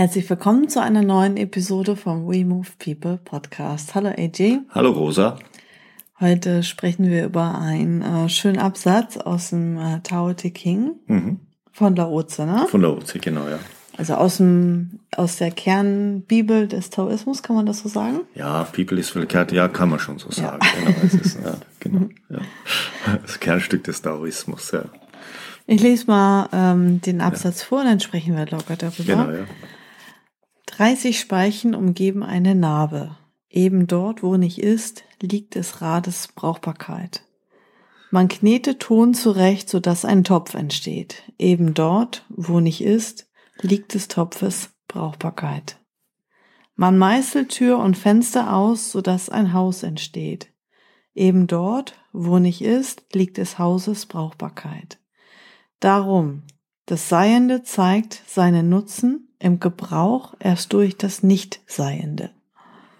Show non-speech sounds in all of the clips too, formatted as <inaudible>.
Herzlich willkommen zu einer neuen Episode vom We Move People Podcast. Hallo AJ. Hallo Rosa. Heute sprechen wir über einen äh, schönen Absatz aus dem äh, Tao Te King mhm. von Laozi, ne? Von Laozi, genau, ja. Also aus dem aus der Kernbibel des Taoismus, kann man das so sagen? Ja, Bibel ist verkehrt, ja, kann man schon so sagen. Ja. Genau, es ist, ja, <laughs> genau, ja. Das Kernstück des Taoismus, ja. Ich lese mal ähm, den Absatz ja. vor, dann sprechen wir locker darüber. Genau, ja. 30 Speichen umgeben eine Narbe. Eben dort, wo nicht ist, liegt des Rades Brauchbarkeit. Man knetet Ton zurecht, so dass ein Topf entsteht. Eben dort, wo nicht ist, liegt des Topfes Brauchbarkeit. Man meißelt Tür und Fenster aus, so dass ein Haus entsteht. Eben dort, wo nicht ist, liegt des Hauses Brauchbarkeit. Darum, das Seiende zeigt seinen Nutzen im Gebrauch erst durch das Nichtseiende.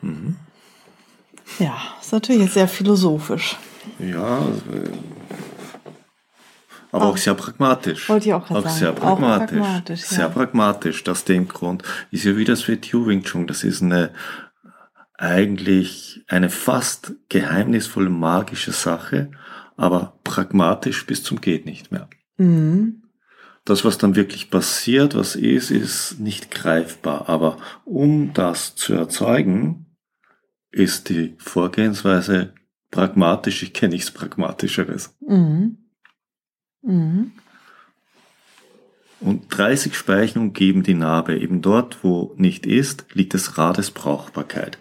Mhm. Ja, ist natürlich sehr philosophisch. Ja, aber auch, auch sehr pragmatisch. Wollte ich auch, auch sagen. Sehr pragmatisch. Auch pragmatisch ja. Sehr pragmatisch. Aus dem Grund ist ja wie das für Wing Chun. Das ist eine eigentlich eine fast geheimnisvolle magische Sache, aber pragmatisch bis zum geht nicht mehr. Mhm das, was dann wirklich passiert, was ist, ist nicht greifbar. Aber um das zu erzeugen, ist die Vorgehensweise pragmatisch. Ich kenne nichts Pragmatischeres. Mhm. Mhm. Und 30 Speichen umgeben die Narbe. Eben dort, wo nicht ist, liegt das Rades Brauchbarkeit.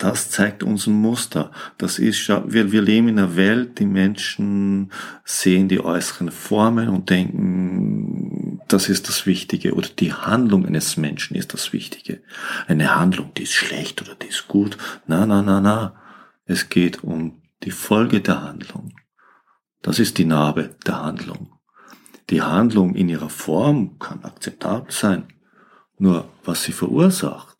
Das zeigt uns ein Muster. Das ist, wir, wir leben in einer Welt, die Menschen sehen die äußeren Formen und denken, das ist das Wichtige oder die Handlung eines Menschen ist das Wichtige. Eine Handlung, die ist schlecht oder die ist gut. Na, na, na, na. Es geht um die Folge der Handlung. Das ist die Narbe der Handlung. Die Handlung in ihrer Form kann akzeptabel sein. Nur was sie verursacht,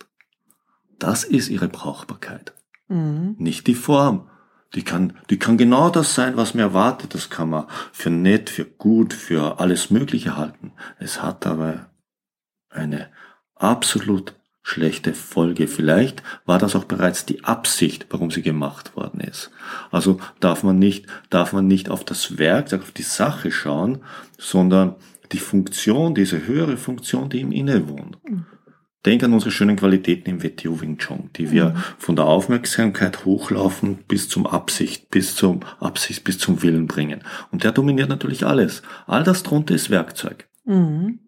das ist ihre Brauchbarkeit. Mhm. Nicht die Form. Die kann, die kann genau das sein, was mir erwartet. Das kann man für nett, für gut, für alles Mögliche halten. Es hat aber eine absolut schlechte Folge. Vielleicht war das auch bereits die Absicht, warum sie gemacht worden ist. Also darf man nicht, darf man nicht auf das Werk, auf die Sache schauen, sondern die Funktion, diese höhere Funktion, die ihm innewohnt. Mhm. Denk an unsere schönen Qualitäten im WTO Wing Chun, die wir mhm. von der Aufmerksamkeit hochlaufen bis zum Absicht, bis zum Absicht, bis zum Willen bringen. Und der dominiert natürlich alles. All das drunter ist Werkzeug. Mhm.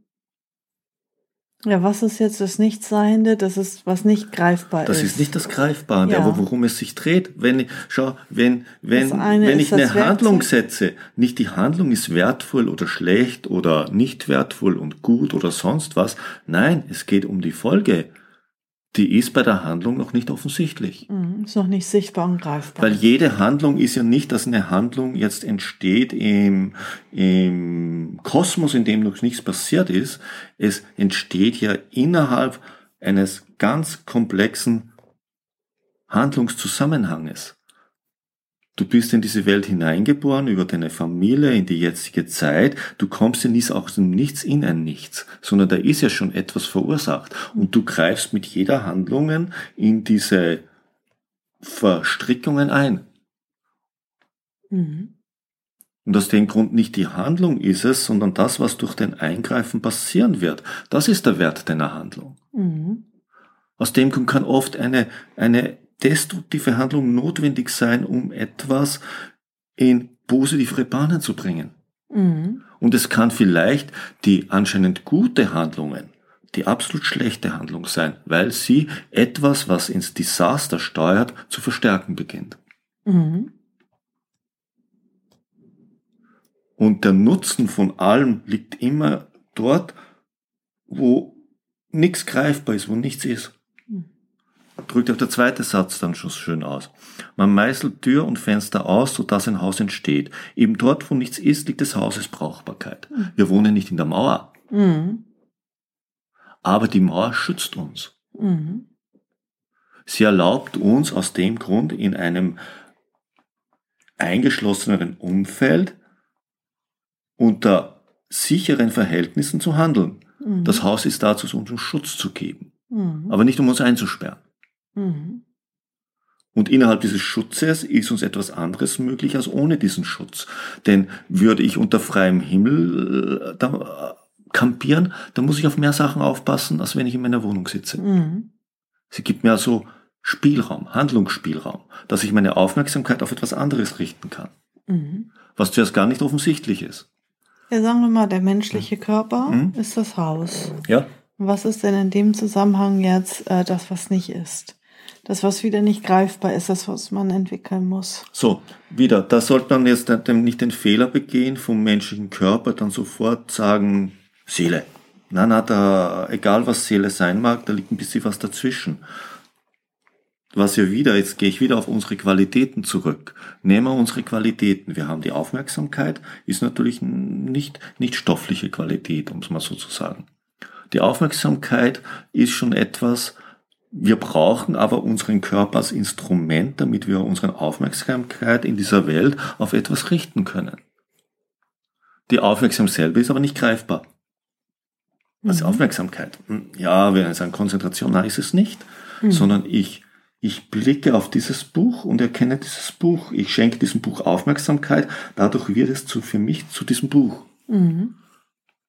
Ja, was ist jetzt das Nichtseiende? Das ist, was nicht greifbar das ist. Das ist nicht das Greifbare, ja. aber worum es sich dreht. Wenn ich, schau, wenn, wenn, wenn ich eine Handlung setze, nicht die Handlung ist wertvoll oder schlecht oder nicht wertvoll und gut oder sonst was. Nein, es geht um die Folge die ist bei der Handlung noch nicht offensichtlich. Mhm, ist noch nicht sichtbar und greifbar. Weil jede Handlung ist ja nicht, dass eine Handlung jetzt entsteht im, im Kosmos, in dem noch nichts passiert ist. Es entsteht ja innerhalb eines ganz komplexen Handlungszusammenhanges. Du bist in diese Welt hineingeboren über deine Familie, in die jetzige Zeit. Du kommst ja nicht aus dem Nichts in ein Nichts, sondern da ist ja schon etwas verursacht. Und du greifst mit jeder Handlung in diese Verstrickungen ein. Mhm. Und aus dem Grund nicht die Handlung ist es, sondern das, was durch den Eingreifen passieren wird. Das ist der Wert deiner Handlung. Mhm. Aus dem Grund kann oft eine, eine destruktive Handlung notwendig sein, um etwas in positivere Bahnen zu bringen. Mhm. Und es kann vielleicht die anscheinend gute Handlungen die absolut schlechte Handlung sein, weil sie etwas, was ins Desaster steuert, zu verstärken beginnt. Mhm. Und der Nutzen von allem liegt immer dort, wo nichts greifbar ist, wo nichts ist. Drückt auch der zweite Satz dann schon schön aus. Man meißelt Tür und Fenster aus, sodass ein Haus entsteht. Eben dort, wo nichts ist, liegt des Hauses Brauchbarkeit. Mhm. Wir wohnen nicht in der Mauer. Mhm. Aber die Mauer schützt uns. Mhm. Sie erlaubt uns aus dem Grund in einem eingeschlosseneren Umfeld unter sicheren Verhältnissen zu handeln. Mhm. Das Haus ist dazu, um uns Schutz zu geben, mhm. aber nicht um uns einzusperren. Mhm. Und innerhalb dieses Schutzes ist uns etwas anderes möglich als ohne diesen Schutz. Denn würde ich unter freiem Himmel äh, da, äh, kampieren, dann muss ich auf mehr Sachen aufpassen, als wenn ich in meiner Wohnung sitze. Mhm. Sie gibt mir also Spielraum, Handlungsspielraum, dass ich meine Aufmerksamkeit auf etwas anderes richten kann. Mhm. Was zuerst gar nicht offensichtlich ist. Ja, sagen wir mal, der menschliche Körper mhm. ist das Haus. Ja. Was ist denn in dem Zusammenhang jetzt äh, das, was nicht ist? Das, was wieder nicht greifbar ist, das, was man entwickeln muss. So, wieder, da sollte man jetzt nicht den Fehler begehen, vom menschlichen Körper dann sofort sagen, Seele. Na, na, da, egal was Seele sein mag, da liegt ein bisschen was dazwischen was wir wieder, jetzt gehe ich wieder auf unsere Qualitäten zurück. Nehmen wir unsere Qualitäten. Wir haben die Aufmerksamkeit, ist natürlich nicht, nicht stoffliche Qualität, um es mal so zu sagen. Die Aufmerksamkeit ist schon etwas, wir brauchen aber unseren Körper als Instrument, damit wir unsere Aufmerksamkeit in dieser Welt auf etwas richten können. Die Aufmerksamkeit selber ist aber nicht greifbar. Als mhm. Aufmerksamkeit. Hm, ja, wenn wir sagen Konzentration, nein, ist es nicht, mhm. sondern ich ich blicke auf dieses Buch und erkenne dieses Buch. Ich schenke diesem Buch Aufmerksamkeit. Dadurch wird es zu, für mich zu diesem Buch. Mhm.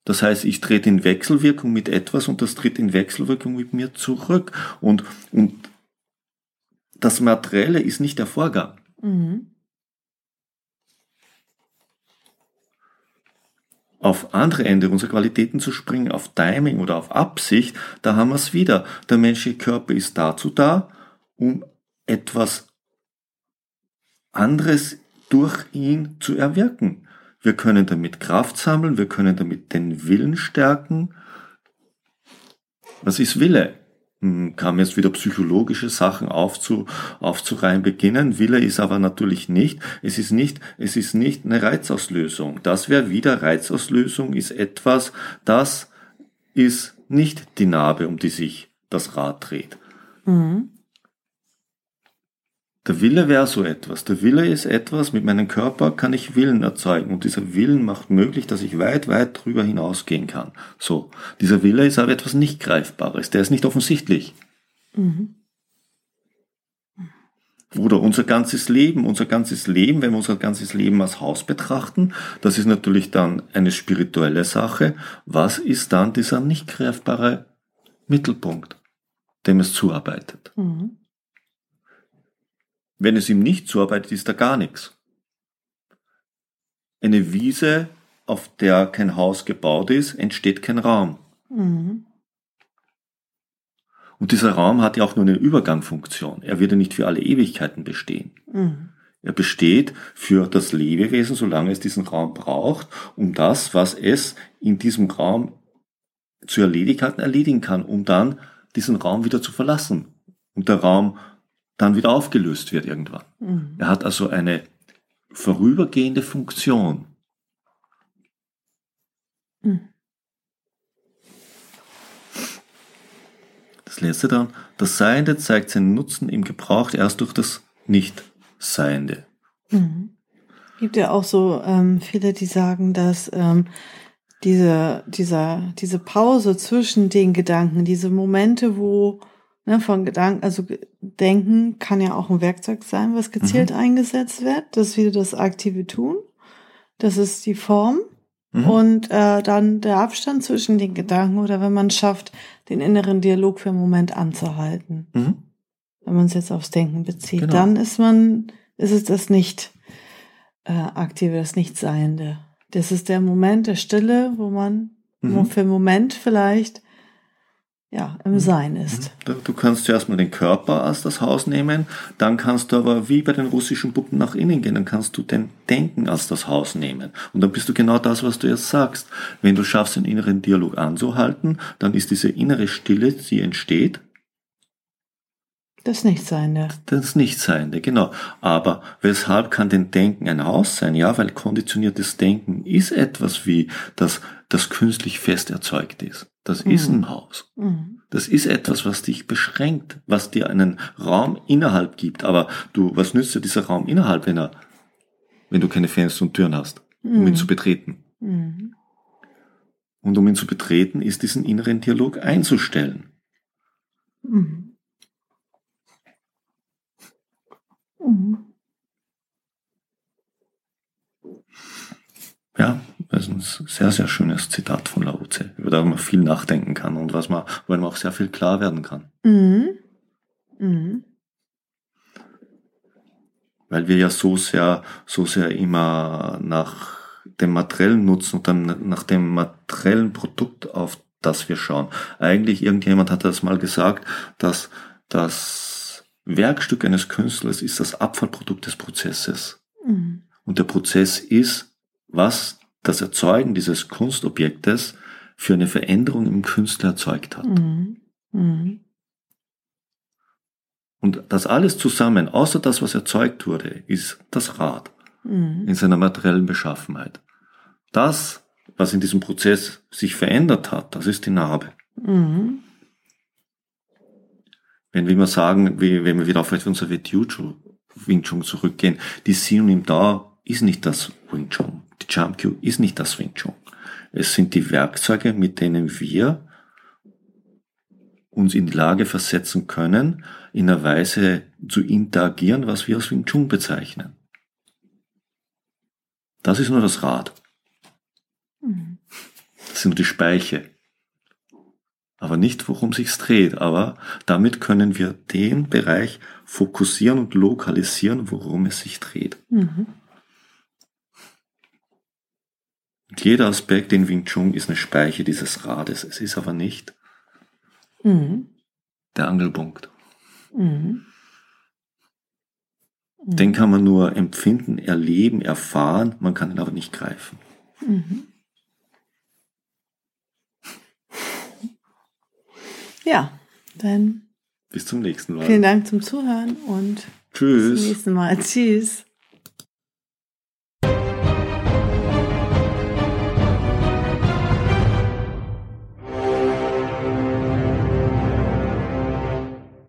Das heißt, ich trete in Wechselwirkung mit etwas und das tritt in Wechselwirkung mit mir zurück. Und, und das Materielle ist nicht der Vorgang. Mhm. Auf andere Ende unserer Qualitäten zu springen, auf Timing oder auf Absicht, da haben wir es wieder. Der menschliche Körper ist dazu da, um etwas anderes durch ihn zu erwirken. Wir können damit Kraft sammeln, wir können damit den Willen stärken. Was ist Wille? Hm, Kam jetzt wieder psychologische Sachen aufzu, aufzureihen beginnen. Wille ist aber natürlich nicht. Es ist nicht, es ist nicht eine Reizauslösung. Das wäre wieder Reizauslösung ist etwas, das ist nicht die Narbe, um die sich das Rad dreht. Mhm. Der Wille wäre so etwas. Der Wille ist etwas, mit meinem Körper kann ich Willen erzeugen und dieser Willen macht möglich, dass ich weit, weit drüber hinausgehen kann. So. Dieser Wille ist aber etwas nicht Greifbares, der ist nicht offensichtlich. Mhm. Oder unser ganzes Leben, unser ganzes Leben, wenn wir unser ganzes Leben als Haus betrachten, das ist natürlich dann eine spirituelle Sache. Was ist dann dieser nicht greifbare Mittelpunkt, dem es zuarbeitet? Mhm. Wenn es ihm nicht zuarbeitet, ist da gar nichts. Eine Wiese, auf der kein Haus gebaut ist, entsteht kein Raum. Mhm. Und dieser Raum hat ja auch nur eine Übergangfunktion. Er wird ja nicht für alle Ewigkeiten bestehen. Mhm. Er besteht für das Lebewesen, solange es diesen Raum braucht, um das, was es in diesem Raum zu erledigen hat, erledigen kann, um dann diesen Raum wieder zu verlassen. Und der Raum dann wieder aufgelöst wird irgendwann. Mhm. Er hat also eine vorübergehende Funktion. Mhm. Das letzte dann, das Seiende zeigt seinen Nutzen im Gebrauch erst durch das Nicht-Seiende. Mhm. Gibt ja auch so ähm, viele, die sagen, dass ähm, diese, dieser, diese Pause zwischen den Gedanken, diese Momente, wo ne, von Gedanken, also Denken kann ja auch ein Werkzeug sein, was gezielt mhm. eingesetzt wird. Das ist wieder das aktive Tun. Das ist die Form. Mhm. Und äh, dann der Abstand zwischen den Gedanken oder wenn man schafft, den inneren Dialog für einen Moment anzuhalten. Mhm. Wenn man es jetzt aufs Denken bezieht, genau. dann ist man, ist es das nicht äh, aktive, das Nichtseiende. Das ist der Moment der Stille, wo man mhm. für einen Moment vielleicht ja, im mhm. Sein ist. Mhm. Du kannst zuerst mal den Körper als das Haus nehmen, dann kannst du aber wie bei den russischen Puppen nach innen gehen, dann kannst du den Denken als das Haus nehmen. Und dann bist du genau das, was du jetzt sagst. Wenn du schaffst, den inneren Dialog anzuhalten, dann ist diese innere Stille, die entsteht, Das Nichtseiende. Das Nichtseiende, genau. Aber weshalb kann denn Denken ein Haus sein? Ja, weil konditioniertes Denken ist etwas wie, dass das künstlich fest erzeugt ist. Das mhm. ist ein Haus. Mhm. Das ist etwas, was dich beschränkt, was dir einen Raum innerhalb gibt. Aber du, was nützt dir dieser Raum innerhalb, wenn er, wenn du keine Fenster und Türen hast, um mhm. ihn zu betreten? Mhm. Und um ihn zu betreten, ist diesen inneren Dialog einzustellen. Mhm. Mhm. Ja, das ist ein sehr, sehr schönes Zitat von Lao Tse, über das man viel nachdenken kann und was man, wo man auch sehr viel klar werden kann. Mhm. Mhm. Weil wir ja so sehr, so sehr immer nach dem materiellen Nutzen und dann nach dem materiellen Produkt, auf das wir schauen. Eigentlich irgendjemand hat das mal gesagt, dass das Werkstück eines Künstlers ist das Abfallprodukt des Prozesses. Mhm. Und der Prozess ist was das Erzeugen dieses Kunstobjektes für eine Veränderung im Künstler erzeugt hat. Mhm. Mhm. Und das alles zusammen, außer das, was erzeugt wurde, ist das Rad mhm. in seiner materiellen Beschaffenheit. Das, was in diesem Prozess sich verändert hat, das ist die Narbe. Mhm. Wenn wir mal sagen, wie, wenn wir wieder auf unser Wing Chun zurückgehen, die Synonym da ist nicht das Wing Chun. Die Jump Cue ist nicht das Wing Chun. Es sind die Werkzeuge, mit denen wir uns in die Lage versetzen können, in einer Weise zu interagieren, was wir als Wing Chun bezeichnen. Das ist nur das Rad. Das sind nur die Speiche. Aber nicht, worum sich's dreht. Aber damit können wir den Bereich fokussieren und lokalisieren, worum es sich dreht. Mhm. Jeder Aspekt in Wing Chun ist eine Speiche dieses Rades. Es ist aber nicht mhm. der Angelpunkt. Mhm. mhm. Den kann man nur empfinden, erleben, erfahren, man kann ihn aber nicht greifen. Mhm. Ja, dann bis zum nächsten Mal. Vielen Dank zum Zuhören und Tschüss. bis zum nächsten Mal. Tschüss.